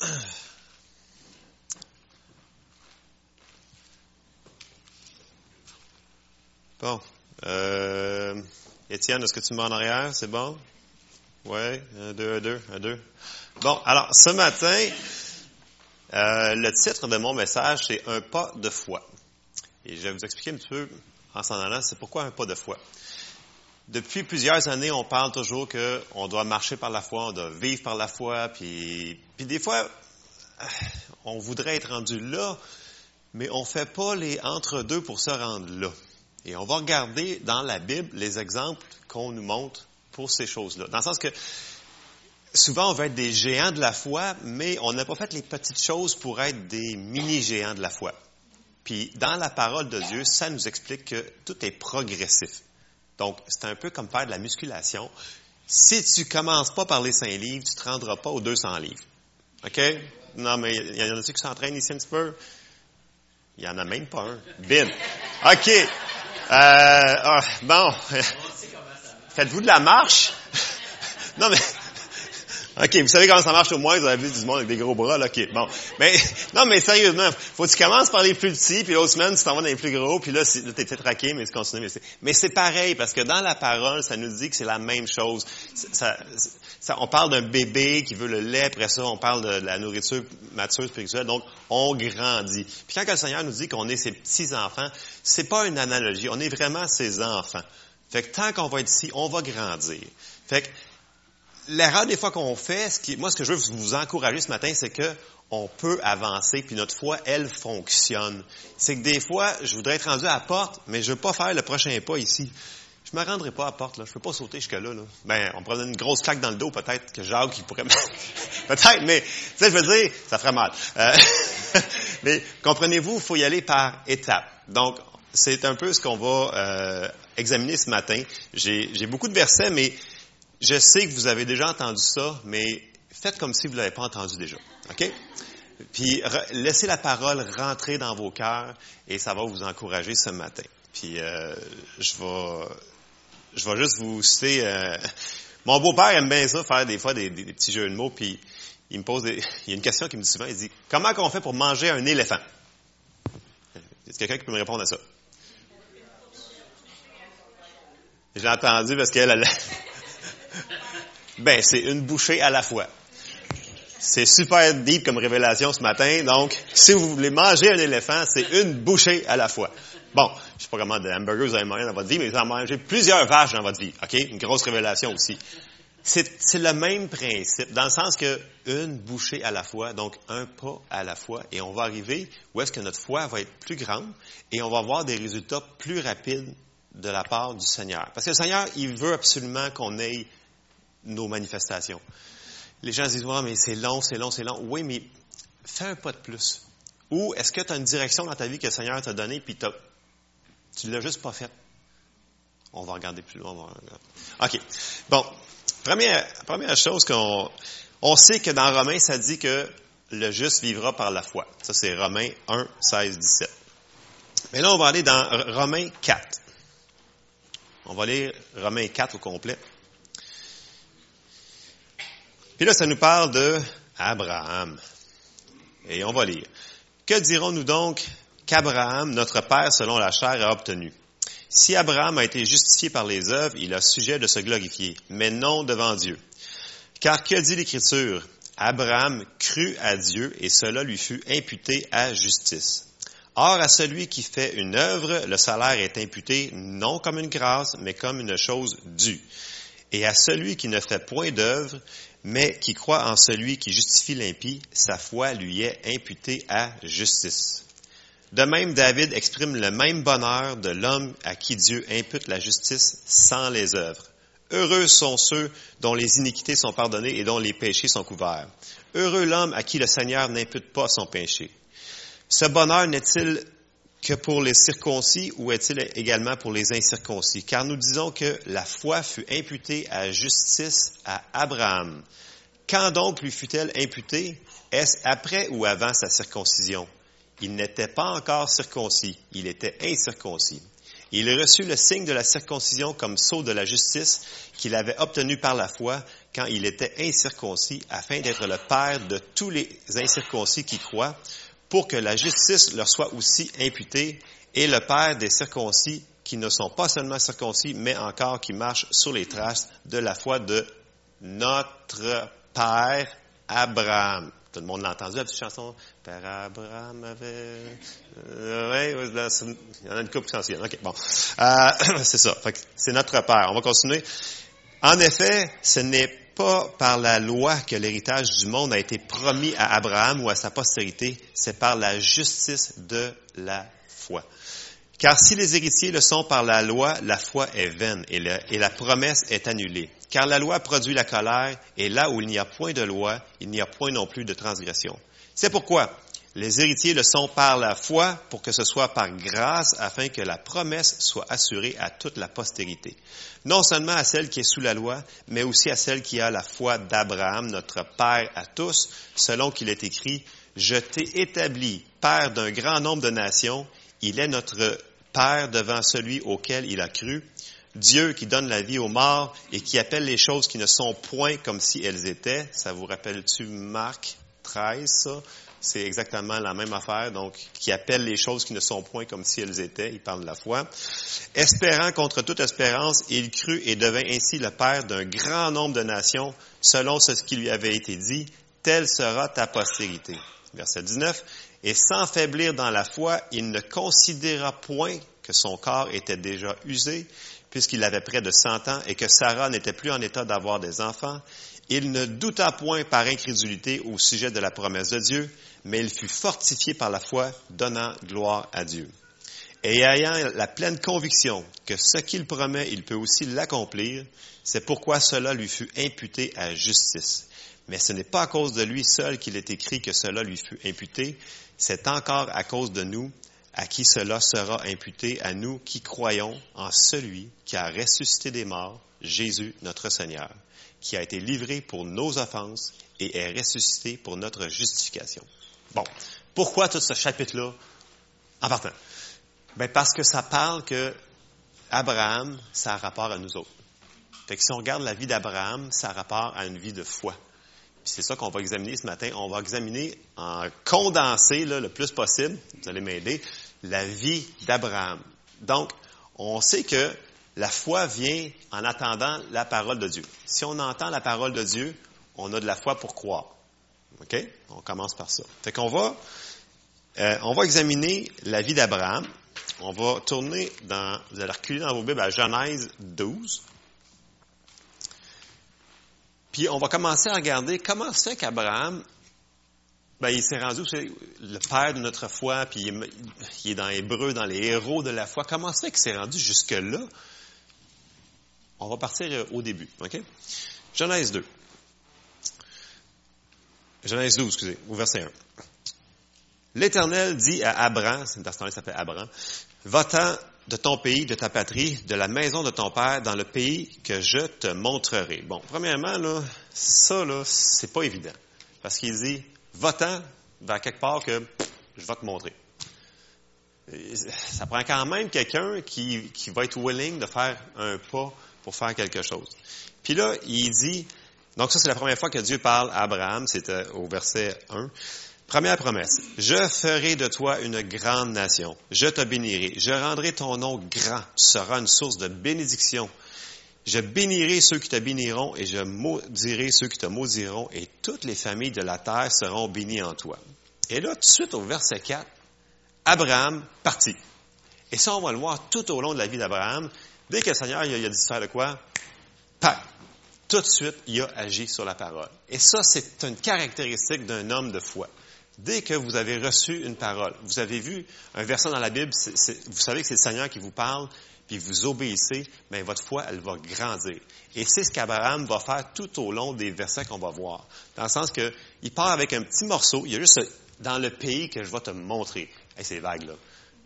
Bon. Euh, Étienne, est-ce que tu mets en arrière? C'est bon? Oui, un, deux, un, deux, un, deux. Bon, alors, ce matin, euh, le titre de mon message, c'est Un pas de foi. Et je vais vous expliquer un petit peu, en s'en allant, c'est pourquoi un pas de foi. Depuis plusieurs années, on parle toujours qu'on doit marcher par la foi, on doit vivre par la foi, puis, puis des fois, on voudrait être rendu là, mais on fait pas les entre-deux pour se rendre là. Et on va regarder dans la Bible les exemples qu'on nous montre pour ces choses-là. Dans le sens que souvent on veut être des géants de la foi, mais on n'a pas fait les petites choses pour être des mini-géants de la foi. Puis dans la parole de Dieu, ça nous explique que tout est progressif. Donc, c'est un peu comme faire de la musculation. Si tu commences pas par les 5 livres, tu te rendras pas aux 200 livres. OK? Non, mais il y en a qui s'entraînent ici un petit peu? Il y en a même pas un. Bin. OK. Euh, ah, bon. Faites-vous de la marche? non, mais, OK, vous savez comment ça marche au moins, vous avez vu du monde avec des gros bras, là, OK, bon. Mais, non, mais sérieusement, faut que tu commences par les plus petits, puis l'autre semaine, tu t'en vas dans les plus gros, puis là, là t'es traqué, mais tu continues. Mais c'est pareil, parce que dans la parole, ça nous dit que c'est la même chose. On parle d'un bébé qui veut le lait, après ça, on parle de, la nourriture mature spirituelle, donc on grandit. Puis quand le Seigneur nous dit qu'on est ses petits-enfants, c'est pas une analogie, on est vraiment ses enfants. Fait que tant qu'on va être ici, on va grandir. Fait que l'erreur des fois qu'on fait, moi ce que je veux vous encourager ce matin, c'est que on peut avancer, puis notre foi, elle fonctionne. C'est que des fois, je voudrais être rendu à la porte, mais je veux pas faire le prochain pas ici. Je me rendrai pas à la porte, là. Je peux pas sauter jusque-là, là. Ben, on donner une grosse claque dans le dos, peut-être, que Jacques, il pourrait Peut-être, mais, tu sais, je veux dire, ça ferait mal. Euh, mais, comprenez-vous, il faut y aller par étapes. Donc, c'est un peu ce qu'on va euh, examiner ce matin. J'ai beaucoup de versets, mais je sais que vous avez déjà entendu ça, mais faites comme si vous ne l'avez pas entendu déjà. OK? Puis, laissez la parole rentrer dans vos cœurs et ça va vous encourager ce matin. Puis, euh, je vais je vais juste vous citer. Euh, mon beau-père aime bien ça, faire des fois des, petits jeux de mots, puis il me pose il y a une question qu'il me dit souvent, il dit Comment qu'on fait pour manger un éléphant? Est-ce quelqu'un qui peut me répondre à ça? J'ai entendu parce qu'elle a... ben, c'est une bouchée à la fois. C'est super deep comme révélation ce matin. Donc, si vous voulez manger un éléphant, c'est une bouchée à la fois. Bon, je sais pas comment de hamburgers vous avez mangé dans votre vie, mais vous avez mangé plusieurs vaches dans votre vie. OK? Une grosse révélation aussi. C'est le même principe, dans le sens que une bouchée à la fois, donc un pas à la fois, et on va arriver où est-ce que notre foi va être plus grande et on va avoir des résultats plus rapides de la part du Seigneur. Parce que le Seigneur, il veut absolument qu'on ait nos manifestations. Les gens disent, ouais, mais c'est long, c'est long, c'est long. Oui, mais fais un pas de plus. Ou est-ce que tu as une direction dans ta vie que le Seigneur t'a donnée, puis tu ne l'as juste pas faite? On va regarder plus loin. OK. Bon. Première, première chose qu'on on sait que dans Romains, ça dit que le juste vivra par la foi. Ça, c'est Romains 1, 16, 17. Mais là, on va aller dans Romains 4. On va lire Romains 4 au complet. Puis là, ça nous parle de Abraham. Et on va lire. Que dirons-nous donc qu'Abraham, notre père selon la chair, a obtenu? Si Abraham a été justifié par les œuvres, il a sujet de se glorifier, mais non devant Dieu. Car que dit l'Écriture? Abraham crut à Dieu et cela lui fut imputé à justice. Or, à celui qui fait une œuvre, le salaire est imputé non comme une grâce, mais comme une chose due. Et à celui qui ne fait point d'œuvre, mais qui croit en celui qui justifie l'impie, sa foi lui est imputée à justice. De même, David exprime le même bonheur de l'homme à qui Dieu impute la justice sans les œuvres. Heureux sont ceux dont les iniquités sont pardonnées et dont les péchés sont couverts. Heureux l'homme à qui le Seigneur n'impute pas son péché. Ce bonheur n'est-il que pour les circoncis ou est-il également pour les incirconcis? Car nous disons que la foi fut imputée à justice à Abraham. Quand donc lui fut-elle imputée? Est-ce après ou avant sa circoncision? Il n'était pas encore circoncis, il était incirconcis. Il reçut le signe de la circoncision comme sceau de la justice qu'il avait obtenu par la foi, quand il était incirconcis, afin d'être le père de tous les incirconcis qui croient, pour que la justice leur soit aussi imputée, et le père des circoncis qui ne sont pas seulement circoncis, mais encore qui marchent sur les traces de la foi de notre père Abraham. Tout le monde l'a entendu, la petite chanson. Père Abraham avait... Euh, oui, il y en a une couple qui. OK, bon. Euh, c'est ça. C'est notre Père. On va continuer. En effet, ce n'est pas par la loi que l'héritage du monde a été promis à Abraham ou à sa postérité, c'est par la justice de la foi. Car si les héritiers le sont par la loi, la foi est vaine et, et, la promesse est annulée. Car la loi produit la colère, et là où il n'y a point de loi, il n'y a point non plus de transgression. C'est pourquoi les héritiers le sont par la foi, pour que ce soit par grâce, afin que la promesse soit assurée à toute la postérité. Non seulement à celle qui est sous la loi, mais aussi à celle qui a la foi d'Abraham, notre Père à tous, selon qu'il est écrit, Je t'ai établi Père d'un grand nombre de nations, il est notre Père devant celui auquel il a cru, Dieu qui donne la vie aux morts et qui appelle les choses qui ne sont point comme si elles étaient. Ça vous rappelle-tu Marc 13, ça? C'est exactement la même affaire, donc qui appelle les choses qui ne sont point comme si elles étaient. Il parle de la foi. Espérant contre toute espérance, il crut et devint ainsi le père d'un grand nombre de nations, selon ce qui lui avait été dit, telle sera ta postérité. Verset 19. Et sans faiblir dans la foi, il ne considéra point que son corps était déjà usé, puisqu'il avait près de cent ans, et que Sarah n'était plus en état d'avoir des enfants. Il ne douta point par incrédulité au sujet de la promesse de Dieu, mais il fut fortifié par la foi, donnant gloire à Dieu. Et ayant la pleine conviction que ce qu'il promet, il peut aussi l'accomplir, c'est pourquoi cela lui fut imputé à justice. Mais ce n'est pas à cause de lui seul qu'il est écrit que cela lui fut imputé, c'est encore à cause de nous à qui cela sera imputé, à nous qui croyons en celui qui a ressuscité des morts, Jésus notre Seigneur, qui a été livré pour nos offenses et est ressuscité pour notre justification. Bon, pourquoi tout ce chapitre-là? En partant? Ben parce que ça parle que Abraham, ça a rapport à nous autres. Fait que si on regarde la vie d'Abraham, ça a rapport à une vie de foi c'est ça qu'on va examiner ce matin. On va examiner en condensé le plus possible, vous allez m'aider, la vie d'Abraham. Donc, on sait que la foi vient en attendant la parole de Dieu. Si on entend la parole de Dieu, on a de la foi pour croire. OK? On commence par ça. Fait qu'on va, euh, on va examiner la vie d'Abraham. On va tourner dans, vous allez reculer dans vos Bibles à Genèse 12. Puis on va commencer à regarder comment c'est qu'Abraham, ben, il s'est rendu, c'est le père de notre foi, puis il est, dans Hébreu, dans les héros de la foi. Comment c'est qu'il s'est rendu jusque-là? On va partir euh, au début, OK? Genèse 2. Genèse 12, excusez, au verset 1. L'Éternel dit à Abraham, c'est une personne qui s'appelle Abraham, va-t'en de ton pays, de ta patrie, de la maison de ton père, dans le pays que je te montrerai. Bon, premièrement, là, ça, là, c'est pas évident. Parce qu'il dit, va-t'en vers quelque part que je vais te montrer. Ça prend quand même quelqu'un qui, qui va être willing de faire un pas pour faire quelque chose. Puis là, il dit, donc ça c'est la première fois que Dieu parle à Abraham, c'était au verset 1. Première promesse. Je ferai de toi une grande nation. Je te bénirai. Je rendrai ton nom grand. Tu seras une source de bénédiction. Je bénirai ceux qui te béniront et je maudirai ceux qui te maudiront et toutes les familles de la terre seront bénies en toi. Et là, tout de suite au verset 4, Abraham partit. Et ça, on va le voir tout au long de la vie d'Abraham. Dès que le Seigneur il a, dit faire de quoi, pas. Tout de suite, il a agi sur la parole. Et ça, c'est une caractéristique d'un homme de foi. Dès que vous avez reçu une parole, vous avez vu un verset dans la Bible, vous savez que c'est le Seigneur qui vous parle, puis vous obéissez, mais votre foi, elle va grandir. Et c'est ce qu'Abraham va faire tout au long des versets qu'on va voir. Dans le sens que, il part avec un petit morceau, il y a juste dans le pays que je vais te montrer. Et c'est vague, là.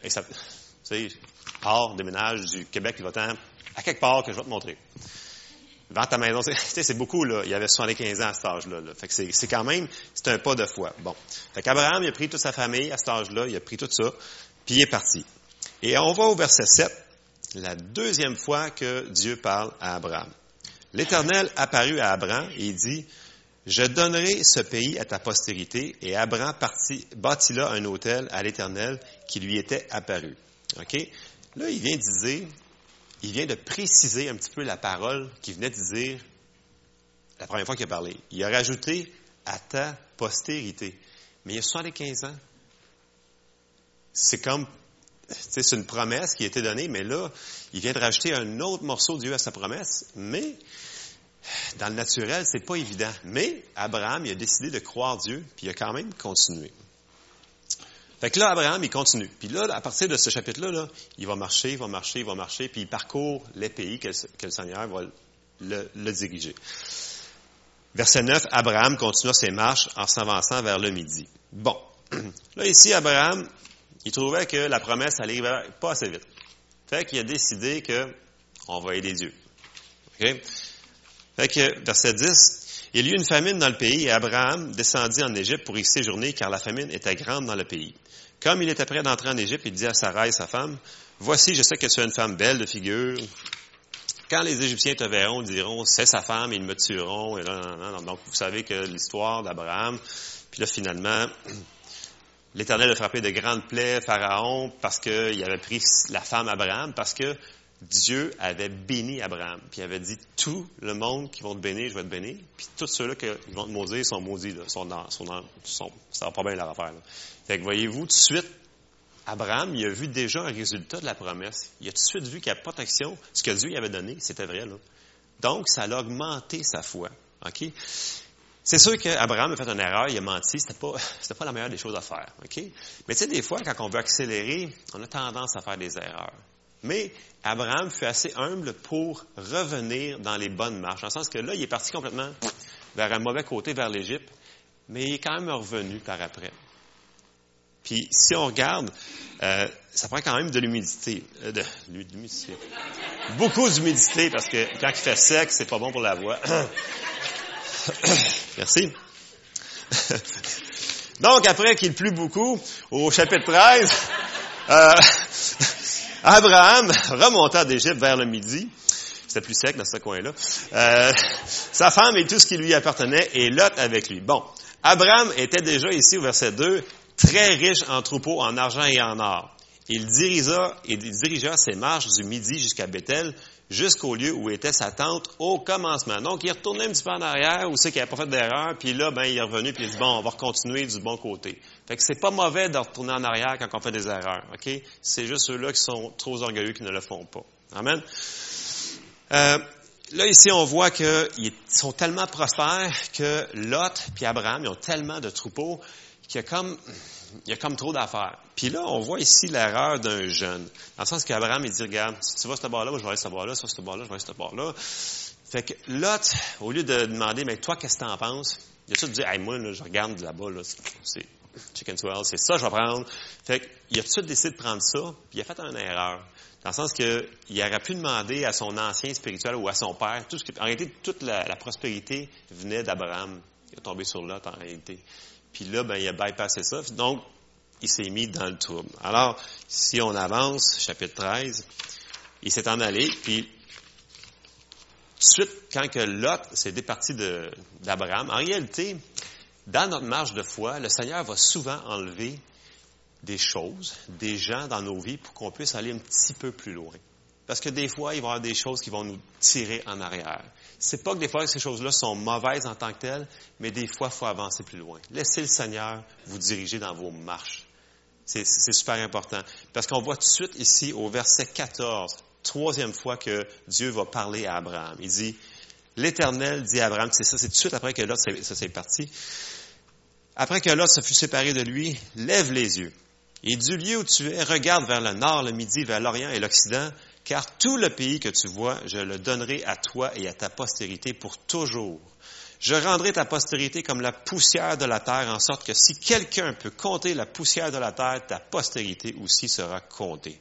Ça, tu sais, part, déménage du Québec, il va à quelque part que je vais te montrer. Vends ta maison, c'est beaucoup, là. Il avait 75 ans à cet âge-là. Fait que c'est quand même, c'est un pas de foi. Bon. Fait qu'Abraham, il a pris toute sa famille à cet âge-là, il a pris tout ça, puis il est parti. Et on va au verset 7, la deuxième fois que Dieu parle à Abraham. L'Éternel apparut à Abraham et il dit, je donnerai ce pays à ta postérité. Et Abraham bâtit là un hôtel à l'Éternel qui lui était apparu. OK? Là, il vient de dire, il vient de préciser un petit peu la parole qu'il venait de dire la première fois qu'il a parlé. Il a rajouté à ta postérité. Mais il y a 75 ans. C'est comme, c'est une promesse qui a été donnée, mais là, il vient de rajouter un autre morceau de Dieu à sa promesse. Mais, dans le naturel, c'est pas évident. Mais, Abraham, il a décidé de croire Dieu, puis il a quand même continué. Fait que là, Abraham, il continue. Puis là, à partir de ce chapitre-là, là, il va marcher, il va marcher, il va marcher, puis il parcourt les pays que, le Seigneur va le, diriger. Verset 9, Abraham continua ses marches en s'avançant vers le midi. Bon, là ici, Abraham, il trouvait que la promesse allait pas assez vite. Fait qu'il a décidé que on va aider Dieu. Fait que, verset 10, il y eut une famine dans le pays et Abraham descendit en Égypte pour y séjourner car la famine était grande dans le pays. Comme il était prêt d'entrer en Égypte, il dit à Sarai, sa femme, Voici, je sais que tu es une femme belle de figure, quand les Égyptiens te verront, ils diront, c'est sa femme, ils me tueront. Et Donc, vous savez que l'histoire d'Abraham, puis là, finalement, l'Éternel a frappé de grandes plaies Pharaon parce qu'il avait pris la femme Abraham, parce que Dieu avait béni Abraham. Puis il avait dit, tout le monde qui vont te bénir, je vais te bénir. Puis tous ceux-là qui vont te maudire sont maudits, là, sont dans, sont dans, sont, ça va pas bien leur affaire. Là. Fait que voyez-vous, tout de suite, Abraham, il a vu déjà un résultat de la promesse. Il a tout de suite vu a protection. Ce que Dieu lui avait donné, c'était vrai. Là. Donc, ça a augmenté sa foi. OK? C'est sûr qu'Abraham a fait une erreur, il a menti, c'était pas, c'était pas la meilleure des choses à faire. OK? Mais tu sais, des fois, quand on veut accélérer, on a tendance à faire des erreurs. Mais Abraham fut assez humble pour revenir dans les bonnes marches. Dans le sens que là, il est parti complètement vers un mauvais côté, vers l'Égypte, mais il est quand même revenu par après. Puis si on regarde, euh, ça prend quand même de l'humidité. Euh, de. Beaucoup d'humidité parce que quand il fait sec, c'est pas bon pour la voix. Merci. Donc, après qu'il plut beaucoup, au chapitre 13, euh, Abraham remonta d'Égypte vers le midi. C'était plus sec dans ce coin-là. Euh, sa femme et tout ce qui lui appartenait, et Lot avec lui. Bon, Abraham était déjà ici au verset 2, très riche en troupeaux, en argent et en or. Il dirigea, il dirigea ses marches du midi jusqu'à Bethel, jusqu'au lieu où était sa tente au commencement. Donc, il est retourné un petit peu en arrière, où c'est qu'il n'a pas fait d'erreur, puis là, ben, il est revenu, puis il dit, bon, on va continuer du bon côté. Fait que c'est pas mauvais de retourner en arrière quand on fait des erreurs, OK? C'est juste ceux-là qui sont trop orgueilleux qui ne le font pas. Amen? Euh, là, ici, on voit qu'ils sont tellement prospères que Lot et Abraham, ils ont tellement de troupeaux qu'il y a comme, il y a comme trop d'affaires. Puis là, on voit ici l'erreur d'un jeune. Dans le sens qu'Abraham, il dit, regarde, si tu vas ce bord-là, je vais aller ce bord-là, si tu vas ce bord-là, je vais aller ce bord-là. Fait que Lot, au lieu de demander, mais toi, qu'est-ce que tu en penses? Il a tout de dire, hey, moi, là, je regarde là-bas, là, c'est chicken swell, c'est ça que je vais prendre. Fait qu'il a tout de suite décidé de prendre ça, puis il a fait une erreur. Dans le sens qu'il aurait pu demander à son ancien spirituel ou à son père, tout ce qui, en réalité, toute la, la prospérité venait d'Abraham. Il est tombé sur Lot, en réalité. Puis là, ben, il a bypassé ça. Donc, il s'est mis dans le trouble. Alors, si on avance, chapitre 13, il s'est en allé, puis tout de suite, quand que Lot s'est départi d'Abraham, en réalité, dans notre marche de foi, le Seigneur va souvent enlever des choses, des gens dans nos vies pour qu'on puisse aller un petit peu plus loin. Parce que des fois, il va y avoir des choses qui vont nous tirer en arrière. C'est pas que des fois ces choses-là sont mauvaises en tant que telles, mais des fois, il faut avancer plus loin. Laissez le Seigneur vous diriger dans vos marches. C'est super important. Parce qu'on voit tout de suite ici au verset 14, troisième fois que Dieu va parler à Abraham. Il dit, l'Éternel dit à Abraham, c'est ça, c'est tout de suite après que Lot, ça s'est parti. Après que Lot se fut séparé de lui, lève les yeux. Et du lieu où tu es, regarde vers le nord, le midi, vers l'orient et l'occident, car tout le pays que tu vois, je le donnerai à toi et à ta postérité pour toujours. Je rendrai ta postérité comme la poussière de la terre, en sorte que si quelqu'un peut compter la poussière de la terre, ta postérité aussi sera comptée.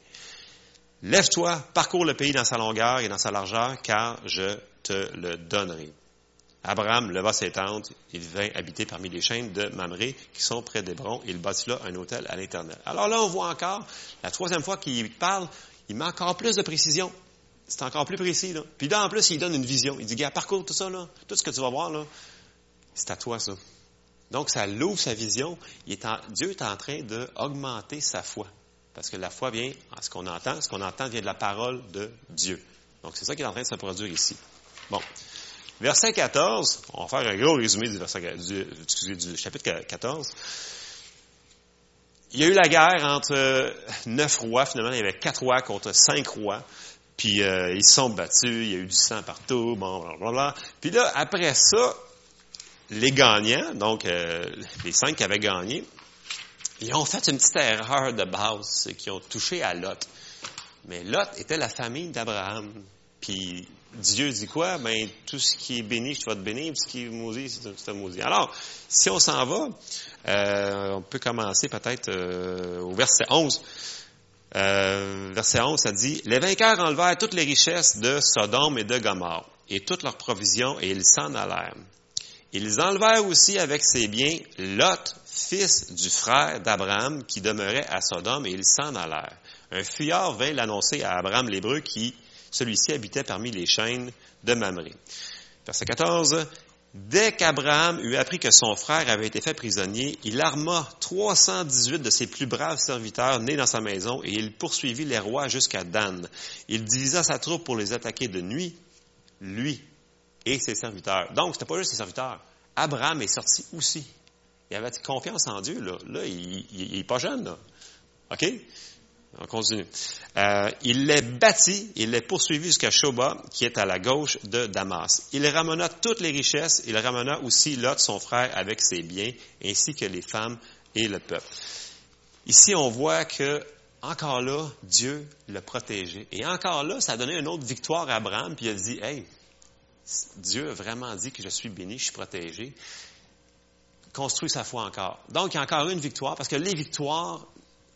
Lève-toi, parcours le pays dans sa longueur et dans sa largeur, car je te le donnerai. Abraham leva ses tentes, il vint habiter parmi les chaînes de Mamré qui sont près d'Hébron, et il bâtit là un hôtel à l'Éternel. Alors là, on voit encore, la troisième fois qu'il parle, il met encore plus de précision. c'est encore plus précis. Là. Puis là, en plus, il donne une vision. Il dit, gars, parcours tout ça, là, tout ce que tu vas voir, là, c'est à toi, ça. Donc, ça l'ouvre sa vision. Dieu est en train d'augmenter sa foi. Parce que la foi vient à ce qu'on entend. Ce qu'on entend vient de la parole de Dieu. Donc, c'est ça qui est en train de se produire ici. Bon. Verset 14, on va faire un gros résumé du chapitre 14. Il y a eu la guerre entre neuf rois, finalement, il y avait quatre rois contre cinq rois. Puis euh, ils se sont battus, il y a eu du sang partout, bon, blablabla. Puis là, après ça, les gagnants, donc euh, les cinq qui avaient gagné, ils ont fait une petite erreur de base, c'est qu'ils ont touché à Lot. Mais Lot était la famille d'Abraham. Puis Dieu dit quoi? Ben, tout ce qui est béni, je vais te bénir, tout ce qui est maudit, c'est te maudit. Alors, si on s'en va, euh, on peut commencer peut-être au verset 11 euh, verset 11, ça dit, Les vainqueurs enlevèrent toutes les richesses de Sodome et de Gomorre, et toutes leurs provisions, et ils s'en allèrent. Ils enlevèrent aussi avec ses biens Lot, fils du frère d'Abraham, qui demeurait à Sodome, et ils s'en allèrent. Un fuyard vint l'annoncer à Abraham l'Hébreu, qui, celui-ci, habitait parmi les chaînes de Mamré. Verset 14, Dès qu'Abraham eut appris que son frère avait été fait prisonnier, il arma 318 de ses plus braves serviteurs nés dans sa maison et il poursuivit les rois jusqu'à Dan. Il divisa sa troupe pour les attaquer de nuit, lui et ses serviteurs. Donc, c'était pas juste ses serviteurs. Abraham est sorti aussi. Il avait confiance en Dieu, là. Là, il, il, il est pas jeune. OK? On continue. Euh, il les bâtit, il les poursuivit jusqu'à Shoba, qui est à la gauche de Damas. Il ramena toutes les richesses, il ramena aussi Lot, son frère, avec ses biens, ainsi que les femmes et le peuple. Ici, on voit que, encore là, Dieu l'a protégé. Et encore là, ça a donné une autre victoire à Abraham, puis il a dit, hey, Dieu a vraiment dit que je suis béni, je suis protégé. Construit sa foi encore. Donc, il y a encore une victoire, parce que les victoires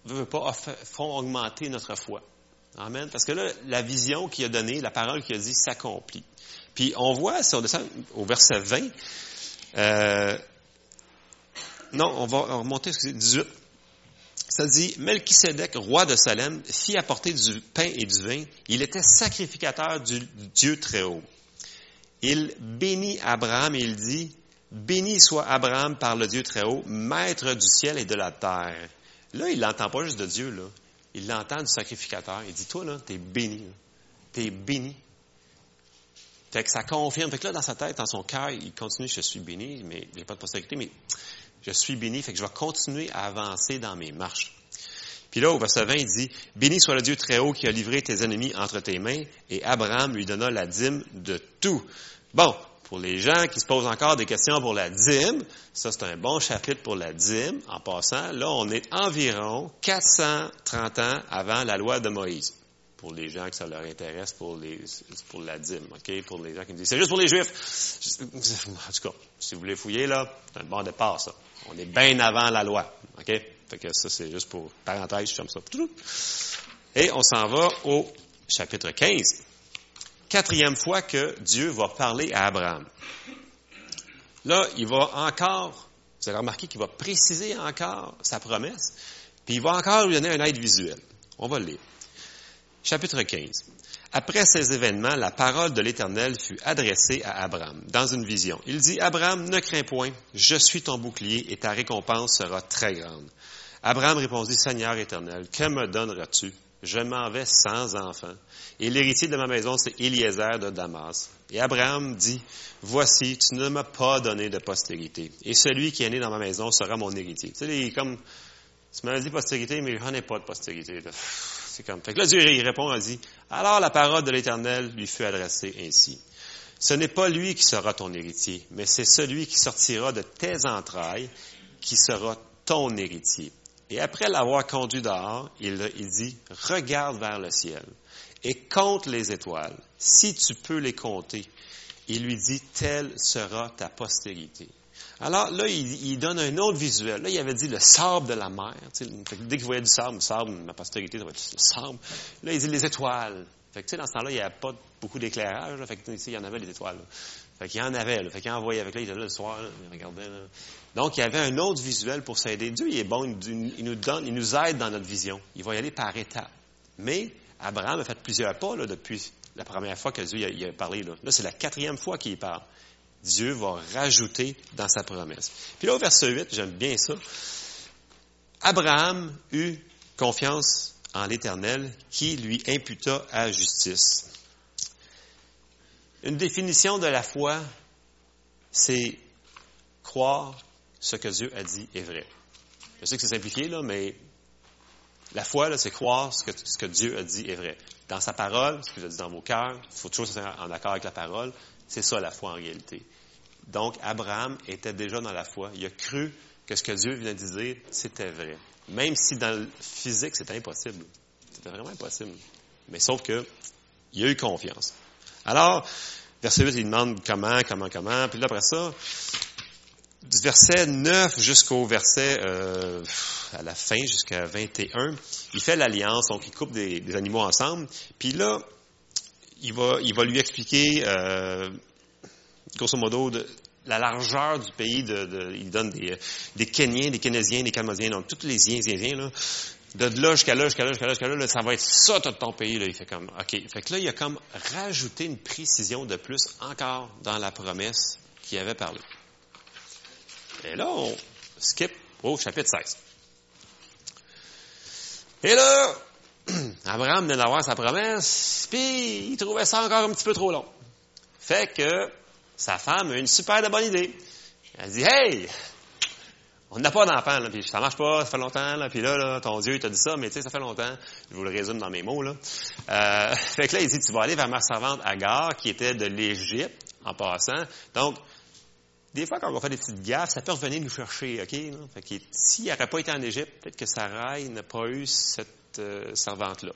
veut pas, font augmenter notre foi. Amen. Parce que là, la vision qu'il a donnée, la parole qu'il a dit s'accomplit. Puis on voit, si on descend au verset 20, euh, non, on va remonter au 18. Ça dit, Melchisedec, roi de Salem, fit apporter du pain et du vin. Il était sacrificateur du Dieu très haut. Il bénit Abraham et il dit, Béni soit Abraham par le Dieu très haut, maître du ciel et de la terre. Là, il l'entend pas juste de Dieu, là. Il l'entend du sacrificateur. Il dit, toi, là, t'es béni. T'es béni. Fait que ça confirme. Fait que là, dans sa tête, dans son cœur, il continue, je suis béni, mais il n'y a pas de postérité, mais je suis béni. Fait que je vais continuer à avancer dans mes marches. Puis là, au verset 20, il dit, Béni soit le Dieu très haut qui a livré tes ennemis entre tes mains, et Abraham lui donna la dîme de tout. Bon, pour les gens qui se posent encore des questions pour la dîme, ça c'est un bon chapitre pour la dîme. En passant, là on est environ 430 ans avant la loi de Moïse. Pour les gens que ça leur intéresse pour, les, pour la dîme, OK? Pour les gens qui me disent, c'est juste pour les Juifs. En tout cas, si vous voulez fouiller, là, c'est un bon départ, ça. On est bien avant la loi, OK? Fait que ça, c'est juste pour parenthèse, comme ça. Et on s'en va au chapitre 15 quatrième fois que Dieu va parler à Abraham. Là, il va encore, vous allez remarquer qu'il va préciser encore sa promesse, puis il va encore lui donner un aide visuel. On va le lire. Chapitre 15. Après ces événements, la parole de l'Éternel fut adressée à Abraham dans une vision. Il dit, Abraham, ne crains point, je suis ton bouclier et ta récompense sera très grande. Abraham répondit, Seigneur éternel, que me donneras-tu? Je m'en vais sans enfant. Et l'héritier de ma maison, c'est Eliezer de Damas. Et Abraham dit, Voici, tu ne m'as pas donné de postérité. Et celui qui est né dans ma maison sera mon héritier. Tu sais, comme, tu m'as dit postérité, mais j'en ai pas de postérité. C'est comme, fait que là, Dieu, répond, il dit, alors la parole de l'Éternel lui fut adressée ainsi. Ce n'est pas lui qui sera ton héritier, mais c'est celui qui sortira de tes entrailles qui sera ton héritier. Et après l'avoir conduit dehors, il, dit, regarde vers le ciel et compte les étoiles. Si tu peux les compter, il lui dit, telle sera ta postérité. Alors là, il, donne un autre visuel. Là, il avait dit le sable de la mer. dès qu'il voyait du sable, le sable, ma postérité, ça va être le sable. Là, il dit les étoiles. Fait dans ce temps-là, il n'y avait pas beaucoup d'éclairage. Il y en avait les étoiles. Fait qu'il en avait. Là. Fait qu'il envoyait avec là, il était là le soir, il regardait. Donc, il y avait un autre visuel pour s'aider. Dieu, il est bon, il nous donne, il nous aide dans notre vision. Il va y aller par étapes. Mais Abraham a fait plusieurs pas là, depuis la première fois que Dieu il a, parlé. Là, là c'est la quatrième fois qu'il parle. Dieu va rajouter dans sa promesse. Puis là, au verset 8, j'aime bien ça. Abraham eut confiance en l'Éternel qui lui imputa à justice. Une définition de la foi, c'est croire ce que Dieu a dit est vrai. Je sais que c'est simplifié, là, mais la foi, c'est croire ce que, ce que, Dieu a dit est vrai. Dans sa parole, ce qu'il a dit dans vos cœurs, il faut toujours être en accord avec la parole. C'est ça la foi en réalité. Donc, Abraham était déjà dans la foi. Il a cru que ce que Dieu venait de dire, c'était vrai. Même si dans le physique, c'était impossible. C'était vraiment impossible. Mais sauf que, il a eu confiance. Alors, verset 8, il demande comment, comment, comment. Puis là, après ça, du verset 9 jusqu'au verset, euh, à la fin, jusqu'à 21, il fait l'alliance, donc il coupe des, animaux ensemble. Puis là, il va, il va lui expliquer, euh, grosso modo, la largeur du pays. De, il donne des, des Kenyans, des Kenyasiens, des Cambodiens, donc tous les Indiens, là. De là jusqu'à là, jusqu'à là, jusqu'à là, jusqu'à là, ça va être ça tout ton pays. Là. Il fait comme, OK. Fait que là, il a comme rajouté une précision de plus encore dans la promesse qu'il avait parlé. Et là, on skip au chapitre 16. Et là, Abraham venait d'avoir sa promesse, puis il trouvait ça encore un petit peu trop long. Fait que sa femme a une super bonne idée. Elle dit, hey, on n'a pas d'enfant, là, puis ça marche pas, ça fait longtemps, là, puis là, là, ton Dieu, il t'a dit ça, mais tu sais, ça fait longtemps. Je vous le résume dans mes mots, là. Euh, fait que là, il dit, tu vas aller vers ma servante Agar, qui était de l'Égypte, en passant. Donc, des fois, quand on fait des petites gaffes, ça peut revenir nous chercher, OK? Fait que s'il n'aurait pas été en Égypte, peut-être que Sarai n'a pas eu cette euh, servante-là.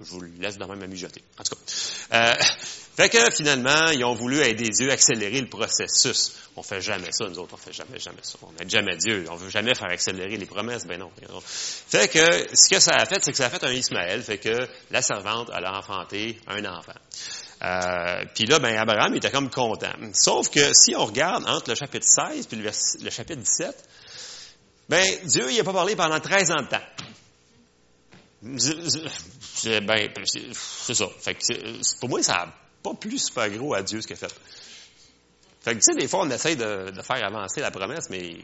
Je vous laisse dans même mijoter. En tout cas. Euh, fait que finalement, ils ont voulu aider Dieu à accélérer le processus. On fait jamais ça, nous autres, on fait jamais, jamais ça. On n'aide jamais Dieu. On veut jamais faire accélérer les promesses. Ben non, ben non. Fait que ce que ça a fait, c'est que ça a fait un Ismaël. Fait que la servante, elle a enfanté un enfant. Euh, puis là, ben Abraham était comme content. Sauf que si on regarde entre le chapitre 16 puis le, chapitre 17, ben Dieu, il n'a pas parlé pendant 13 ans de temps. Ben, c'est ça. Fait que pour moi, ça n'a pas plus super gros à Dieu ce qu'il a fait. Fait que, tu sais, des fois, on essaie de, faire avancer la promesse, mais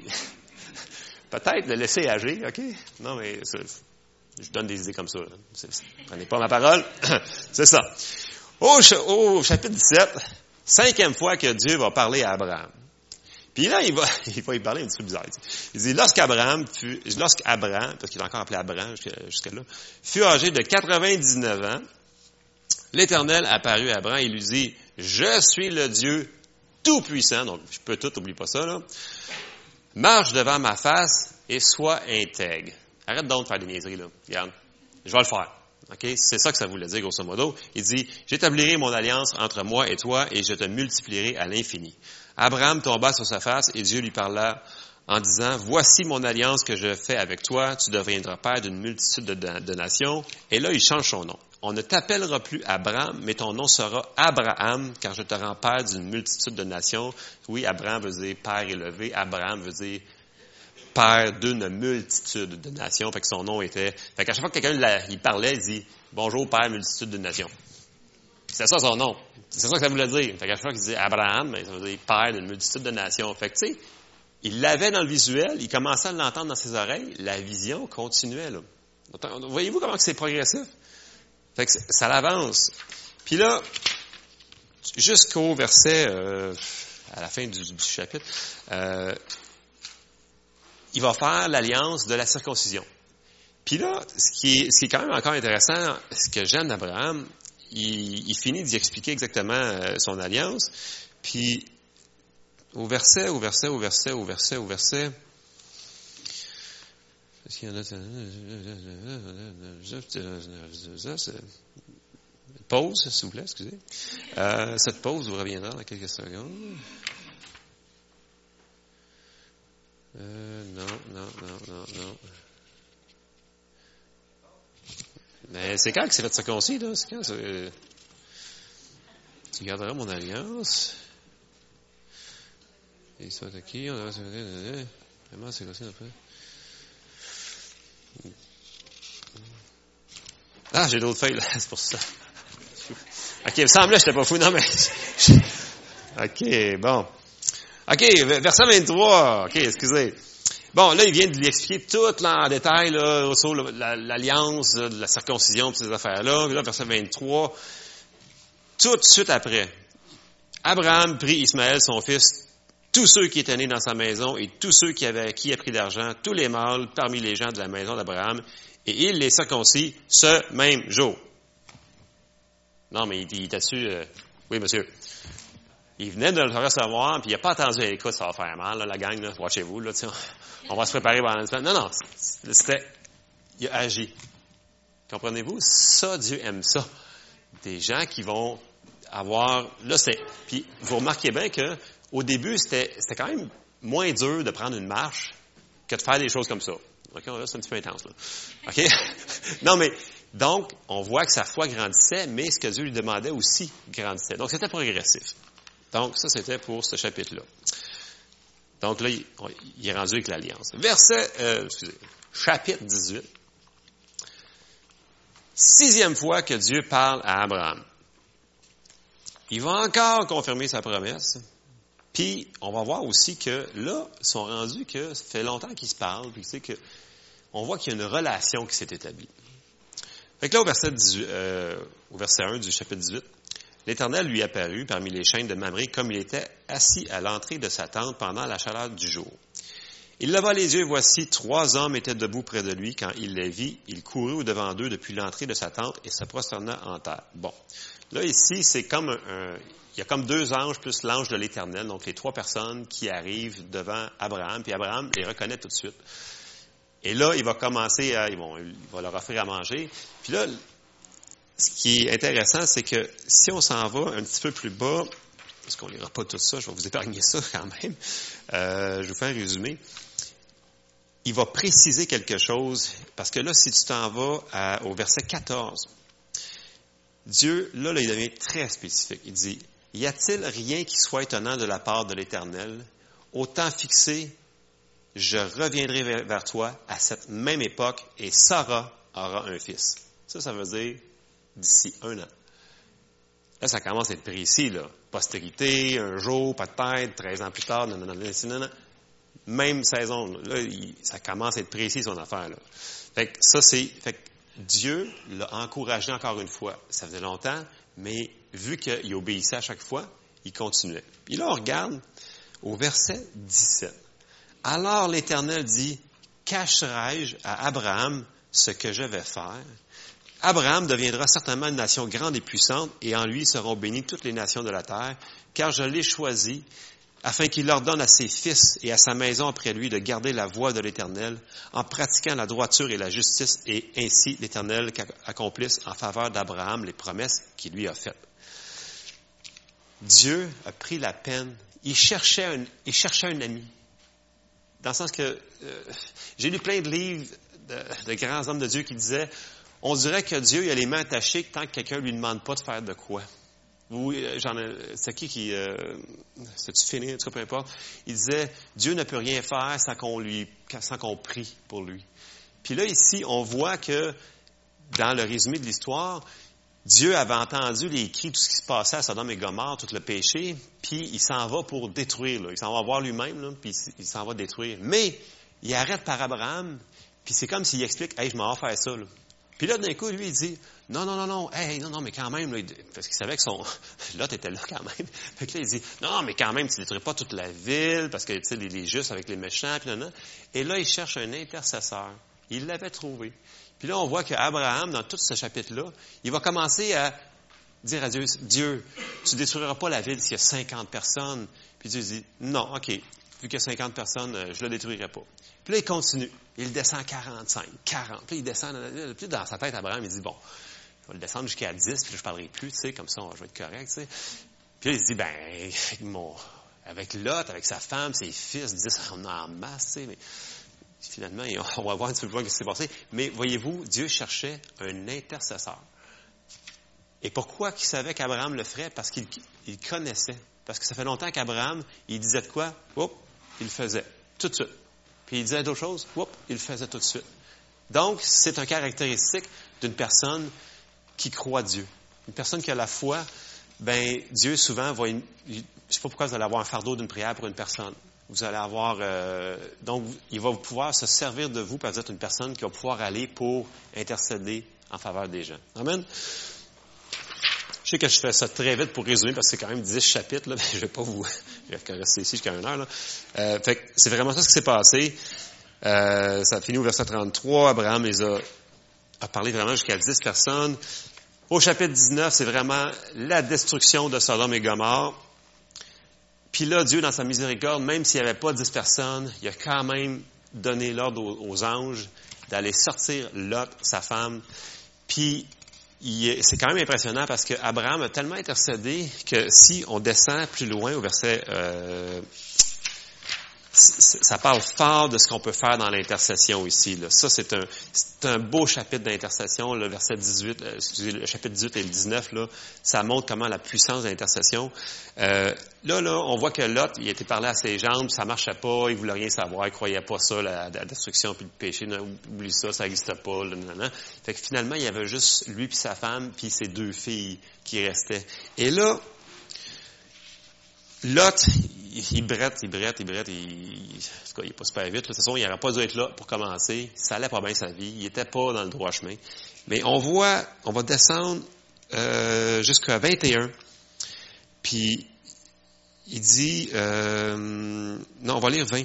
peut-être le laisser agir, OK? Non, mais je donne des idées comme ça. Prenez pas ma parole. c'est ça. Au, chapitre 17, cinquième fois que Dieu va parler à Abraham. Puis là, il va, il va y parler un petit peu bizarre. Il dit, lorsqu'Abraham fut, lorsqu'Abraham, parce qu'il est encore appelé Abraham jusqu'à là, fut âgé de 99 ans, l'Éternel apparut à Abraham et lui dit, je suis le Dieu tout-puissant, donc je peux tout, oublie pas ça, là. Marche devant ma face et sois intègre. Arrête donc de faire des niaiseries, là. Regarde. Je vais le faire. C'est ça que ça voulait dire, grosso modo. Il dit, j'établirai mon alliance entre moi et toi et je te multiplierai à l'infini. Abraham tomba sur sa face et Dieu lui parla en disant, voici mon alliance que je fais avec toi, tu deviendras père d'une multitude de, nations. Et là, il change son nom. On ne t'appellera plus Abraham, mais ton nom sera Abraham, car je te rends père d'une multitude de nations. Oui, Abraham veut dire père élevé, Abraham veut dire père d'une multitude de nations. Fait que son nom était. Fait qu'à chaque fois que quelqu'un il parlait, il dit Bonjour, père multitude de nations. C'est ça son nom. C'est ça que ça voulait dire. Fait qu'à chaque fois qu'il disait Abraham, ben, ça veut dire père d'une multitude de nations. Fait que tu sais, il l'avait dans le visuel, il commençait à l'entendre dans ses oreilles, la vision continuait là. Voyez-vous comment c'est progressif? Fait que ça l'avance. Puis là, jusqu'au verset, euh, à la fin du, chapitre, euh, il va faire l'alliance de la circoncision. Puis là, ce qui, est, ce qui est quand même encore intéressant, ce que j'aime d'Abraham, il, finit d'y expliquer exactement euh, son alliance. Puis, au verset, au verset, au verset, au verset, au verset, est-ce qu'il y en a... Pause, s'il vous plaît, excusez. Euh, cette pause vous reviendra dans quelques secondes. Euh, non, non, non, non, non. Mais c'est quand que c'est fait circoncis, là? C'est quand? Tu garderas mon alliance? Et ça, qui? On a... Vraiment, c'est. Ah, j'ai d'autres feuilles, là, c'est pour ça. OK, il me semblait que j'étais pas fou. Non, mais... OK, bon. OK, verset 23. OK, excusez. Bon, là, il vient de lui expliquer tout en détail, là, sur l'alliance, la circoncision, ces affaires-là. Là, verset 23. Tout de suite après, Abraham prit Ismaël, son fils, tous ceux qui étaient nés dans sa maison et tous ceux qui avaient acquis et pris l'argent, tous les mâles parmi les gens de la maison d'Abraham, et il les circoncis ce même jour. Non, mais il, était dessus. Euh, oui, monsieur. Il venait de le recevoir, puis il n'a pas attendu, écoute, ça va faire mal, la gang, là, watchez-vous, là, on va se préparer pendant la semaine. Non, non, c'était, il a agi. Comprenez-vous? Ça, Dieu aime ça. Des gens qui vont avoir, là, c'est, puis vous remarquez bien que au début, c'était, c'était quand même moins dur de prendre une marche que de faire des choses comme ça. OK, là, c'est un petit peu intense, là. OK? non, mais, donc, on voit que sa foi grandissait, mais ce que Dieu lui demandait aussi grandissait. Donc, c'était progressif. Donc, ça, c'était pour ce chapitre-là. Donc, là, il, est rendu avec l'Alliance. Verset, euh, excusez, chapitre 18. Sixième fois que Dieu parle à Abraham. Il va encore confirmer sa promesse. Puis, on va voir aussi que là, ils sont rendus que ça fait longtemps qu'ils se parlent, puis tu que, on voit qu'il y a une relation qui s'est établie. Fait que là, au verset, 18, euh, au verset 1 du chapitre 18, l'Éternel lui apparut parmi les chaînes de Mamré comme il était assis à l'entrée de sa tente pendant la chaleur du jour. Il leva les yeux voici trois hommes étaient debout près de lui. Quand il les vit, il courut au-devant d'eux depuis l'entrée de sa tente et se prosterna en terre. Bon. Là, ici, c'est comme un, il y a comme deux anges plus l'ange de l'Éternel, donc les trois personnes qui arrivent devant Abraham, puis Abraham les reconnaît tout de suite. Et là, il va commencer à, il va leur offrir à manger. Puis là, ce qui est intéressant, c'est que si on s'en va un petit peu plus bas, parce qu'on ne lira pas tout ça, je vais vous épargner ça quand même, euh, je vous fais un résumé. Il va préciser quelque chose, parce que là, si tu t'en vas au verset 14, Dieu, là, là, il devient très spécifique. Il dit, y a-t-il rien qui soit étonnant de la part de l'Éternel? Au temps fixé, je reviendrai vers toi à cette même époque et Sarah aura un fils. Ça, ça veut dire d'ici un an. Là, ça commence à être précis, là. Postérité, un jour, tête, 13 ans plus tard, non, non, non. Même saison, là, ça commence à être précis, son affaire, là. Fait que ça, c'est, fait que Dieu l'a encouragé encore une fois. Ça faisait longtemps, mais vu qu'il obéissait à chaque fois, il continuait. Puis là, on regarde au verset 17. Alors l'Éternel dit, cacherai-je à Abraham ce que je vais faire? Abraham deviendra certainement une nation grande et puissante, et en lui seront bénies toutes les nations de la terre, car je l'ai choisi afin qu'il ordonne à ses fils et à sa maison après lui de garder la voie de l'Éternel, en pratiquant la droiture et la justice, et ainsi l'Éternel accomplisse en faveur d'Abraham les promesses qu'il lui a faites. Dieu a pris la peine. Il cherchait un, il ami. Dans le sens que euh, j'ai lu plein de livres de, grands hommes de Dieu qui disaient on dirait que Dieu il a les mains attachées tant que quelqu'un lui demande pas de faire de quoi. Euh, j'en c'est qui qui, euh, c'est-tu fini, en tout peu importe. Il disait, Dieu ne peut rien faire sans qu'on lui, sans qu'on prie pour lui. Puis là, ici, on voit que, dans le résumé de l'histoire, Dieu avait entendu les cris, tout ce qui se passait à Sodome et Gomorre, tout le péché, puis il s'en va pour détruire. Là. Il s'en va voir lui-même, puis il s'en va détruire. Mais il arrête par Abraham, puis c'est comme s'il explique, hey, je m'en vais faire ça. Là. Puis là, d'un coup, lui, il dit, non, non, non, non, hey, non, non, mais quand même, parce qu'il savait que son, Lot était là quand même. Fait que là, il dit, non, mais quand même, tu détruis pas toute la ville, parce que, tu sais, les, justes avec les méchants, puis là, Et là, il cherche un intercesseur. Il l'avait trouvé. Puis là, on voit qu'Abraham, dans tout ce chapitre-là, il va commencer à dire à Dieu, Dieu, tu détruiras pas la ville s'il y a 50 personnes. Puis Dieu dit, non, OK, vu qu'il y a 50 personnes, euh, je le détruirai pas. Puis là, il continue. Il descend 45, 40. Puis il descend, puis dans sa tête, Abraham, il dit, bon, je vais le descendre jusqu'à 10, puis là, je ne parlerai plus, tu sais, comme ça, je vais être correct, tu sais. Puis là, il dit, ben, avec, mon, avec Lot, avec sa femme, ses fils, 10, on en masse, tu sais, mais finalement, on va voir un petit peu ce qui s'est passé. Mais voyez-vous, Dieu cherchait un intercesseur. Et pourquoi il savait qu'Abraham le ferait? Parce qu'il connaissait. Parce que ça fait longtemps qu'Abraham, il disait de quoi? Il le faisait. Tout de suite. Puis il disait d'autres choses? Oups, il le faisait tout de suite. Donc, c'est un caractéristique d'une personne qui croit Dieu. une personne qui a la foi, ben Dieu souvent va, je ne sais pas pourquoi vous allez avoir un fardeau d'une prière pour une personne. Vous allez avoir, euh, donc il va pouvoir se servir de vous parce que vous êtes une personne qui va pouvoir aller pour intercéder en faveur des gens. Amen? Je sais que je fais ça très vite pour résumer parce que c'est quand même 10 chapitres, là, mais je vais pas vous rester ici jusqu'à une heure. Là. Euh, fait c'est vraiment ça ce qui s'est passé. Euh, ça a fini au verset 33. Abraham les a, a parlé vraiment jusqu'à 10 personnes. Au chapitre 19, c'est vraiment la destruction de Sodome et Gomorre. Puis là, Dieu, dans sa miséricorde, même s'il n'y avait pas 10 personnes, il a quand même donné l'ordre aux, anges d'aller sortir Lot, sa femme. Puis c'est quand même impressionnant parce qu'Abraham a tellement intercédé que si on descend plus loin au verset euh, ça parle fort de ce qu'on peut faire dans l'intercession ici. Là. Ça, c'est un, beau chapitre d'intercession, le verset 18, euh, excusez, le chapitre 18 et le 19, là, ça montre comment la puissance de l'intercession. Euh, là, là, on voit que Lot, il était parlé à ses jambes, ça marchait pas, il voulait rien savoir, il croyait pas ça, la, destruction puis le péché, non, oublie ça, ça n'existe pas. Fait que finalement, il y avait juste lui puis sa femme puis ses deux filles qui restaient. Et là, Lot, il brette, il brette, il brette, il, en tout cas, il pas super vite. De toute façon, il n'aurait pas dû être là pour commencer. Ça allait pas bien sa vie. Il était pas dans le droit chemin. Mais on voit, on va descendre euh, jusqu'à 21. Puis, il dit, euh, non, on va lire 20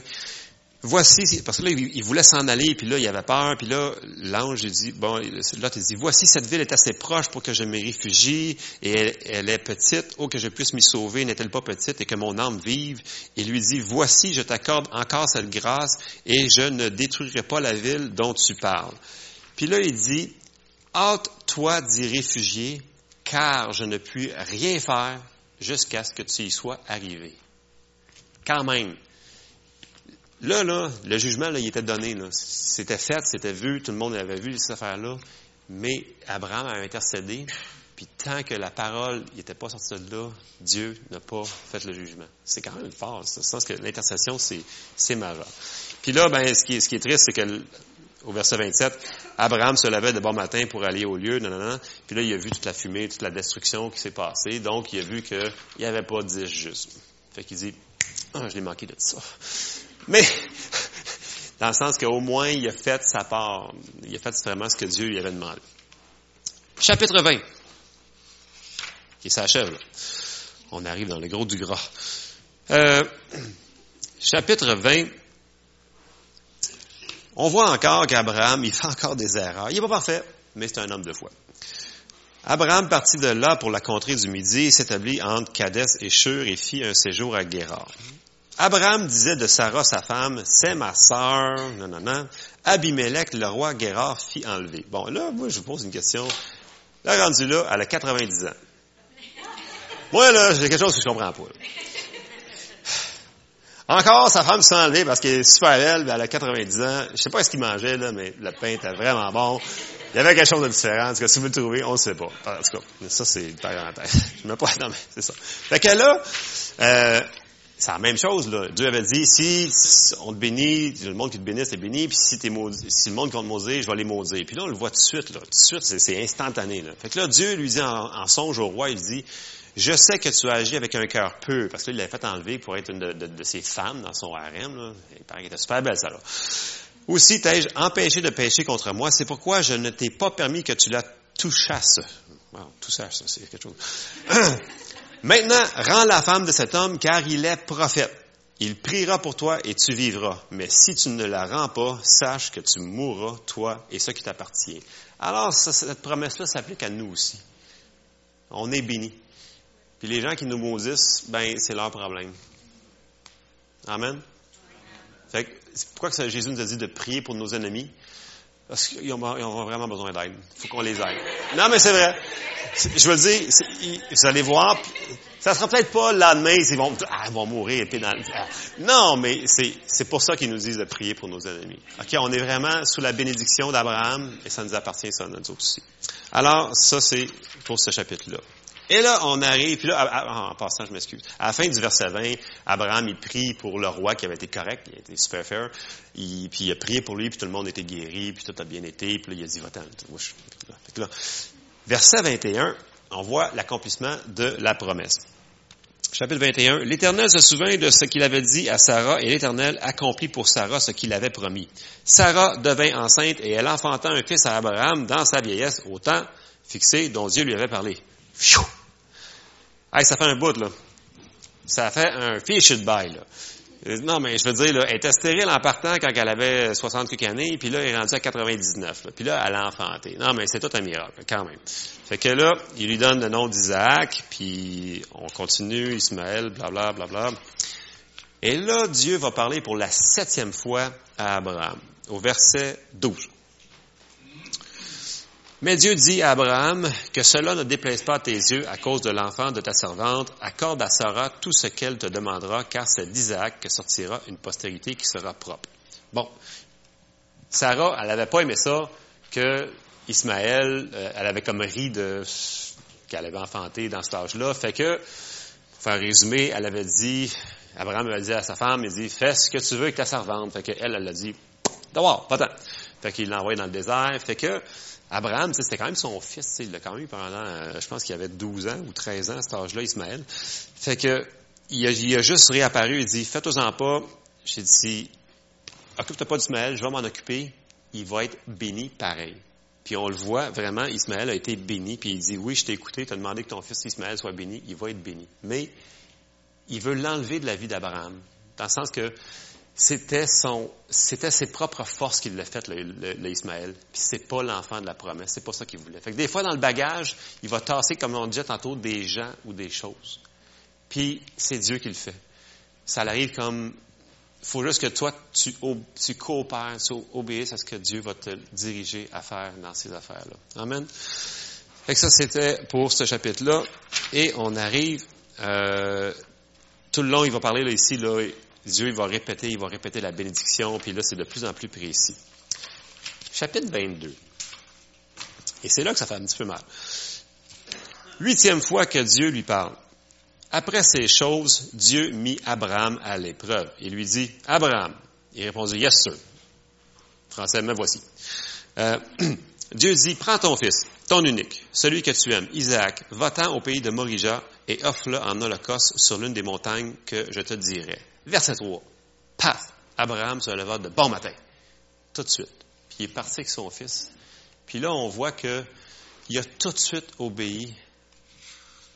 voici, parce que là, il voulait s'en aller, puis là, il avait peur, puis là, l'ange, il dit, bon, là, il dit, voici, cette ville est assez proche pour que je me réfugie, et elle, est petite, oh, que je puisse m'y sauver, n'est-elle pas petite, et que mon âme vive? Et lui dit, voici, je t'accorde encore cette grâce, et je ne détruirai pas la ville dont tu parles. Puis là, il dit, hâte-toi d'y réfugier, car je ne puis rien faire jusqu'à ce que tu y sois arrivé. Quand même, Là, là, le jugement, là, il était donné. C'était fait, c'était vu, tout le monde avait vu cette affaire-là. Mais Abraham a intercédé, puis tant que la parole n'était pas sortie de là, Dieu n'a pas fait le jugement. C'est quand même fort, ça. Pense que l'intercession, c'est majeur. Puis là, ben, ce qui est, triste, c'est que au verset 27, Abraham se levait de bon matin pour aller au lieu, Puis là, il a vu toute la fumée, toute la destruction qui s'est passée. Donc, il a vu qu'il n'y avait pas dix justes. Fait qu'il dit, ah, je l'ai manqué de ça. Mais, dans le sens qu'au moins, il a fait sa part. Il a fait vraiment ce que Dieu lui avait demandé. Chapitre 20, qui s'achève. On arrive dans le gros du gras. Euh, chapitre 20, on voit encore qu'Abraham, il fait encore des erreurs. Il n'est pas parfait, mais c'est un homme de foi. Abraham partit de là pour la contrée du Midi et s'établit entre Cadès et Shur et fit un séjour à Guérard. Abraham disait de Sarah, sa femme, c'est ma sœur, non, non, non. Abimelech, le roi Guérard, fit enlever. Bon, là, moi, je vous pose une question. Là, rendu là, elle a 90 ans. Moi, là, j'ai quelque chose que je comprends pas. Encore, sa femme s'est enlevée parce qu'elle est super belle, elle a 90 ans. Je sais pas ce qu'il mangeait, là, mais le pain était vraiment bon. Il y avait quelque chose de différent. En tout cas, si vous le trouvez, on ne sait pas. En tout cas, ça, c'est une parenthèse. Je me pas, non, mais c'est ça. Fait que là, euh, c'est la même chose, là. Dieu avait dit, si on te bénit, le monde qui te bénit, c'est béni, puis si, maudit, si le monde qui va te maudire, je vais les maudire. Puis là, on le voit tout de suite, là. Tout de suite, c'est instantané, là. Fait que là, Dieu lui dit en, songe au roi, il dit, je sais que tu agis avec un cœur peu, parce que là, il l'avait fait enlever pour être une de, ses femmes dans son harem, là. Il paraît qu'elle était super belle, ça, là. Aussi t'ai-je empêché de pécher contre moi, c'est pourquoi je ne t'ai pas permis que tu la touchasses. Wow, ça, c'est quelque chose. Maintenant, rends la femme de cet homme, car il est prophète. Il priera pour toi et tu vivras. Mais si tu ne la rends pas, sache que tu mourras, toi et ce qui t'appartient. Alors, cette promesse-là s'applique à nous aussi. On est bénis. Puis les gens qui nous maudissent, ben, c'est leur problème. Amen. Fait que, pourquoi que Jésus nous a dit de prier pour nos ennemis? Parce qu'ils ont, vraiment besoin d'aide. Il faut qu'on les aide. Non, mais c'est vrai. Je veux dire, vous allez voir, ça sera peut-être pas lendemain, ils vont, ah, ils vont mourir épée dans Non, mais c'est pour ça qu'ils nous disent de prier pour nos ennemis. OK, on est vraiment sous la bénédiction d'Abraham et ça nous appartient, ça, nous aussi. Alors, ça, c'est pour ce chapitre-là. Et là, on arrive, puis là, en passant, je m'excuse. À la fin du verset 20, Abraham, il prie pour le roi qui avait été correct, il a été super fair. puis il a prié pour lui, puis tout le monde était guéri, puis tout a bien été. Puis là, il a dit, va-t'en. Verset 21, on voit l'accomplissement de la promesse. Chapitre 21. L'Éternel se souvint de ce qu'il avait dit à Sarah et l'Éternel accomplit pour Sarah ce qu'il avait promis. Sarah devint enceinte et elle enfanta un fils à Abraham dans sa vieillesse au temps fixé dont Dieu lui avait parlé. Hey, ça fait un bout, là. Ça fait un fish de bail, là. Euh, non, mais je veux dire, là, elle était stérile en partant quand elle avait 60 quelques années, puis là, elle est rendue à 99. Là, puis là, elle a enfanté. Non, mais c'est tout un miracle, quand même. Fait que là, il lui donne le nom d'Isaac, puis on continue, Ismaël, blablabla, blablabla. Bla. Et là, Dieu va parler pour la septième fois à Abraham, au verset 12. Mais Dieu dit à Abraham que cela ne déplaise pas à tes yeux à cause de l'enfant de ta servante. Accorde à Sarah tout ce qu'elle te demandera, car c'est d'Isaac que sortira une postérité qui sera propre. Bon. Sarah, elle n'avait pas aimé ça que Ismaël, euh, elle avait comme ri de qu'elle avait enfanté dans cet âge-là. Fait que, pour faire un résumé, elle avait dit, Abraham avait dit à sa femme, il dit, fais ce que tu veux avec ta servante. Fait qu'elle, elle a dit, d'abord, pas tant. Fait qu'il l'a envoyé dans le désert. Fait que, Abraham, c'était quand même son fils, il l'a quand même eu pendant, euh, je pense qu'il avait 12 ans ou 13 ans à cet âge-là, Ismaël. Fait que, il a, juste réapparu, il dit, faites-en pas. J'ai dit, occupe-toi pas d'Ismaël, je vais m'en occuper. Il va être béni pareil. Puis on le voit vraiment, Ismaël a été béni, puis il dit, oui, je t'ai écouté, tu as demandé que ton fils Ismaël soit béni, il va être béni. Mais il veut l'enlever de la vie d'Abraham, dans le sens que c'était son, c'était ses propres forces qui l'a fait, le, Ismaël. Puis c'est pas l'enfant de la promesse. C'est pas ça qu'il voulait. Fait que des fois, dans le bagage, il va tasser, comme on disait tantôt, des gens ou des choses. Puis c'est Dieu qui le fait. Ça arrive comme, faut juste que toi, tu, tu coopères, tu obéisses à ce que Dieu va te diriger à faire dans ces affaires-là. Amen. Fait que ça, c'était pour ce chapitre-là. Et on arrive, euh, tout le long, il va parler là, ici, là, Dieu il va répéter, il va répéter la bénédiction, puis là, c'est de plus en plus précis. Chapitre 22. Et c'est là que ça fait un petit peu mal. Huitième fois que Dieu lui parle. Après ces choses, Dieu mit Abraham à l'épreuve. Il lui dit, Abraham. Il répondit, Yes, sir. Français, me voici. Euh, Dieu dit, prends ton fils, ton unique, celui que tu aimes, Isaac, va-t'en au pays de Morija et offre-le en holocauste sur l'une des montagnes que je te dirai. Verset 3. Paf! Abraham se leva de bon matin. Tout de suite. Puis il est parti avec son fils. Puis là, on voit que il a tout de suite obéi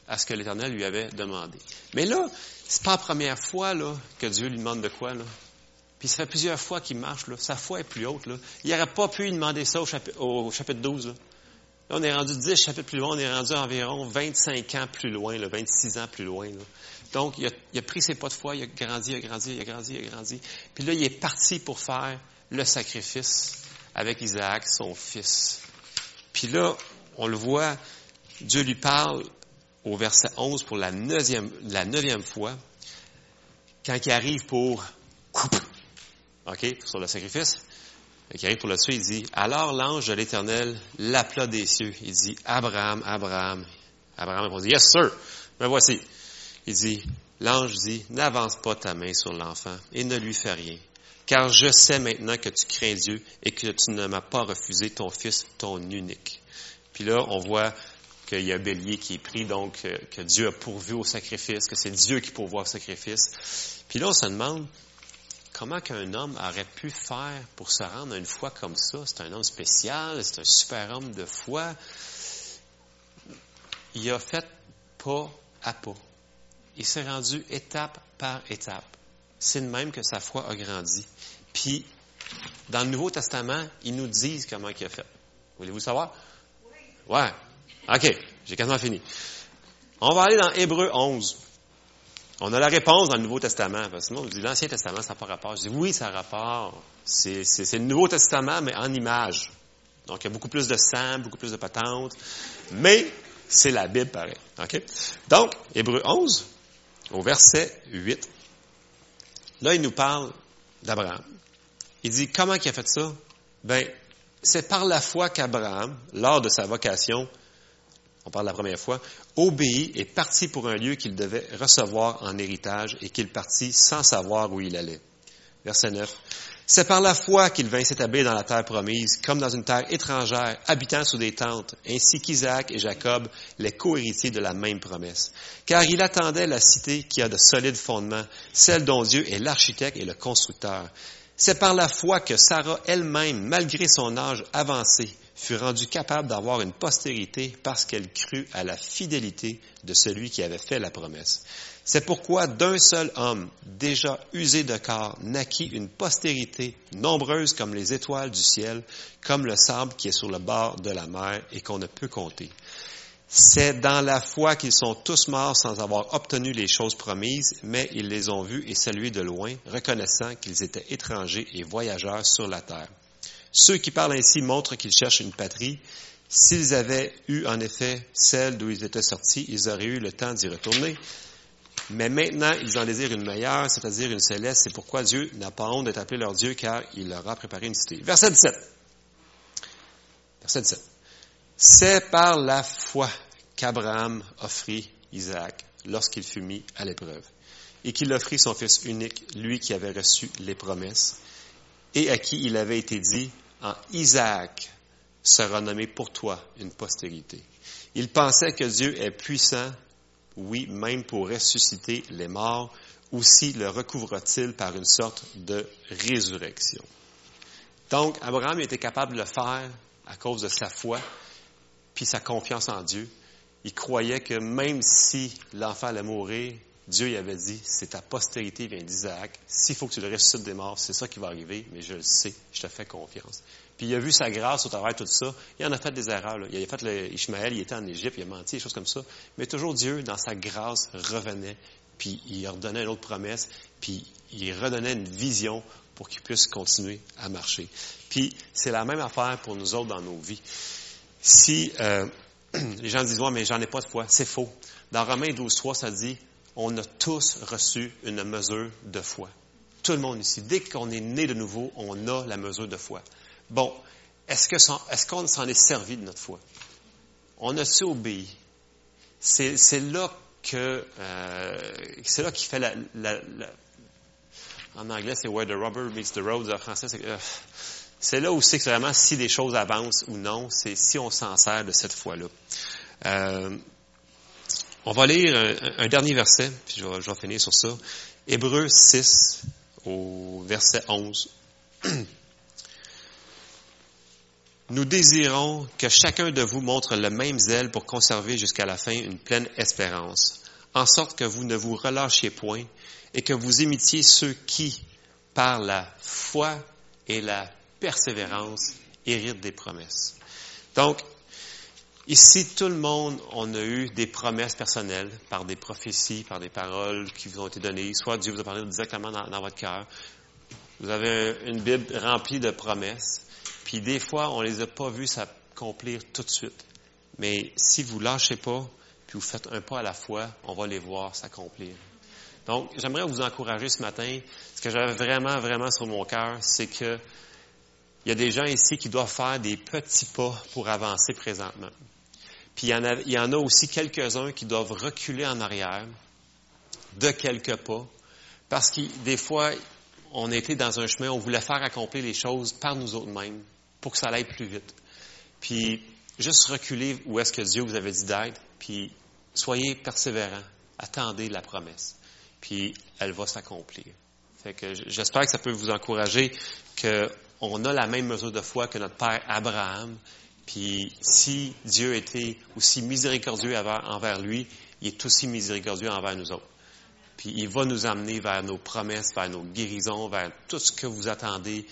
à ce que l'Éternel lui avait demandé. Mais là, c'est pas la première fois là, que Dieu lui demande de quoi. Là. Puis ça fait plusieurs fois qu'il marche. Là. Sa foi est plus haute. Là. Il n'aurait pas pu lui demander ça au chapitre, au chapitre 12. Là. Là. on est rendu 10 chapitres plus loin. On est rendu environ 25 ans plus loin, là, 26 ans plus loin. Là. Donc, il a, pris ses pas de foi, il a grandi, il a grandi, il a grandi, il a grandi. Puis là, il est parti pour faire le sacrifice avec Isaac, son fils. Puis là, on le voit, Dieu lui parle au verset 11 pour la neuvième, la neuvième fois, quand il arrive pour OK, sur le sacrifice, il arrive pour le tuer, il dit, alors l'ange de l'Éternel l'appela des cieux. Il dit, Abraham, Abraham. Abraham répondit, Yes, sir. Me voici. Il dit, l'ange dit, n'avance pas ta main sur l'enfant et ne lui fais rien, car je sais maintenant que tu crains Dieu et que tu ne m'as pas refusé ton fils, ton unique. Puis là, on voit qu'il y a bélier qui est pris, donc que Dieu a pourvu au sacrifice, que c'est Dieu qui pourvoit au sacrifice. Puis là, on se demande comment qu'un homme aurait pu faire pour se rendre à une foi comme ça? C'est un homme spécial, c'est un super homme de foi. Il a fait pas à pas il s'est rendu étape par étape. C'est de même que sa foi a grandi. Puis, dans le Nouveau Testament, ils nous disent comment il a fait. Voulez-vous savoir? Oui. Ouais. OK. J'ai quasiment fini. On va aller dans Hébreu 11. On a la réponse dans le Nouveau Testament. Parce que sinon, on dit l'Ancien Testament, ça n'a pas rapport. Je dis oui, ça a rapport. C'est, le Nouveau Testament, mais en image. Donc, il y a beaucoup plus de sang, beaucoup plus de patentes. Mais, c'est la Bible, pareil. OK? Donc, Hébreu 11, au verset 8, là, il nous parle d'Abraham. Il dit, comment il a fait ça? Ben, c'est par la foi qu'Abraham, lors de sa vocation, on parle la première fois, obéit et partit pour un lieu qu'il devait recevoir en héritage et qu'il partit sans savoir où il allait. Verset 9. C'est par la foi qu'il vint s'établir dans la terre promise, comme dans une terre étrangère, habitant sous des tentes, ainsi qu'Isaac et Jacob, les co-héritiers de la même promesse. Car il attendait la cité qui a de solides fondements, celle dont Dieu est l'architecte et le constructeur. C'est par la foi que Sarah elle-même, malgré son âge avancé, fut rendue capable d'avoir une postérité parce qu'elle crut à la fidélité de celui qui avait fait la promesse. C'est pourquoi d'un seul homme, déjà usé de corps, naquit une postérité nombreuse comme les étoiles du ciel, comme le sable qui est sur le bord de la mer et qu'on ne peut compter. C'est dans la foi qu'ils sont tous morts sans avoir obtenu les choses promises, mais ils les ont vus et salués de loin, reconnaissant qu'ils étaient étrangers et voyageurs sur la terre. Ceux qui parlent ainsi montrent qu'ils cherchent une patrie. S'ils avaient eu en effet celle d'où ils étaient sortis, ils auraient eu le temps d'y retourner. Mais maintenant, ils en désirent une meilleure, c'est-à-dire une céleste. C'est pourquoi Dieu n'a pas honte d'être appelé leur Dieu, car il leur a préparé une cité. Verset 17. Verset 17. C'est par la foi qu'Abraham offrit Isaac lorsqu'il fut mis à l'épreuve, et qu'il offrit son fils unique, lui qui avait reçu les promesses, et à qui il avait été dit, en Isaac sera nommé pour toi une postérité. Il pensait que Dieu est puissant oui, même pour ressusciter les morts, aussi le recouvre-t-il par une sorte de résurrection. Donc, Abraham était capable de le faire à cause de sa foi, puis sa confiance en Dieu. Il croyait que même si l'enfant allait mourir, Dieu lui avait dit, c'est ta postérité vient d'Isaac. S'il faut que tu le ressuscites des morts, c'est ça qui va arriver, mais je le sais, je te fais confiance. Puis il a vu sa grâce au travers de tout ça. Il en a fait des erreurs. Il a fait le il était en Égypte, il a menti, des choses comme ça. Mais toujours Dieu, dans sa grâce, revenait, puis il redonnait une autre promesse, puis il redonnait une vision pour qu'il puisse continuer à marcher. Puis c'est la même affaire pour nous autres dans nos vies. Si euh, les gens disent, ouais, mais j'en ai pas de foi, c'est faux. Dans Romains 12, 3, ça dit, on a tous reçu une mesure de foi. Tout le monde ici. Dès qu'on est né de nouveau, on a la mesure de foi. Bon, est-ce qu'on est s'en est servi de notre foi? On a-tu obéi? C'est là que euh, c'est là qu'il fait la, en anglais c'est where the rubber meets the road en français c'est euh, c'est là où c'est vraiment si les choses avancent ou non c'est si on s'en sert de cette foi là euh, on va lire un, dernier verset puis je vais, je finir sur ça Hébreux 6 au verset 11 Nous désirons que chacun de vous montre le même zèle pour conserver jusqu'à la fin une pleine espérance, en sorte que vous ne vous relâchiez point et que vous imitiez ceux qui, par la foi et la persévérance, héritent des promesses. Donc, ici, tout le monde, on a eu des promesses personnelles par des prophéties, par des paroles qui vous ont été données. Soit Dieu vous a parlé directement dans, votre cœur. Vous avez une Bible remplie de promesses. Puis des fois, on les a pas vus s'accomplir tout de suite. Mais si vous lâchez pas, puis vous faites un pas à la fois, on va les voir s'accomplir. Donc, j'aimerais vous encourager ce matin. Ce que j'avais vraiment, vraiment sur mon cœur, c'est que il y a des gens ici qui doivent faire des petits pas pour avancer présentement. Puis il y en a, il y en a aussi quelques-uns qui doivent reculer en arrière de quelques pas, parce que des fois, on était dans un chemin, on voulait faire accomplir les choses par nous autres mêmes pour que ça aille plus vite. Puis, juste reculer où est-ce que Dieu vous avait dit d'être, puis soyez persévérants, attendez la promesse, puis elle va s'accomplir. Fait que j'espère que ça peut vous encourager qu'on a la même mesure de foi que notre père Abraham, puis si Dieu était aussi miséricordieux envers lui, il est aussi miséricordieux envers nous autres. Puis il va nous amener vers nos promesses, vers nos guérisons, vers tout ce que vous attendez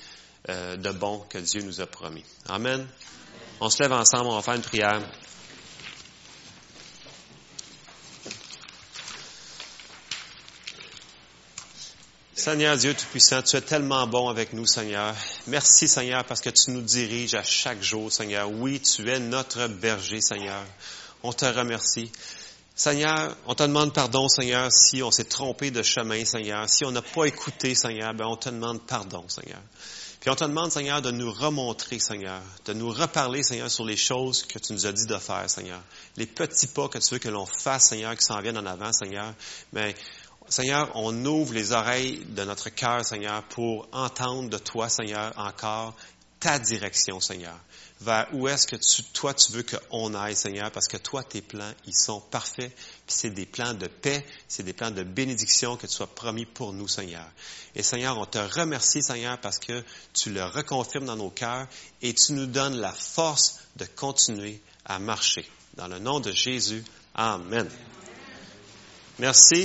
euh, de bon que Dieu nous a promis. Amen. On se lève ensemble, on va faire une prière. Seigneur Dieu Tout-Puissant, tu es tellement bon avec nous, Seigneur. Merci, Seigneur, parce que tu nous diriges à chaque jour, Seigneur. Oui, tu es notre berger, Seigneur. On te remercie. Seigneur, on te demande pardon, Seigneur, si on s'est trompé de chemin, Seigneur. Si on n'a pas écouté, Seigneur, ben on te demande pardon, Seigneur. Puis on te demande, Seigneur, de nous remontrer, Seigneur, de nous reparler, Seigneur, sur les choses que tu nous as dit de faire, Seigneur. Les petits pas que tu veux que l'on fasse, Seigneur, qui s'en viennent en avant, Seigneur. Mais Seigneur, on ouvre les oreilles de notre cœur, Seigneur, pour entendre de toi, Seigneur, encore ta direction, Seigneur. Vers où est-ce que toi, tu veux qu'on aille, Seigneur, parce que toi, tes plans, ils sont parfaits, puis c'est des plans de paix, c'est des plans de bénédiction que tu as promis pour nous, Seigneur. Et Seigneur, on te remercie, Seigneur, parce que tu le reconfirmes dans nos cœurs et tu nous donnes la force de continuer à marcher. Dans le nom de Jésus, Amen. Merci.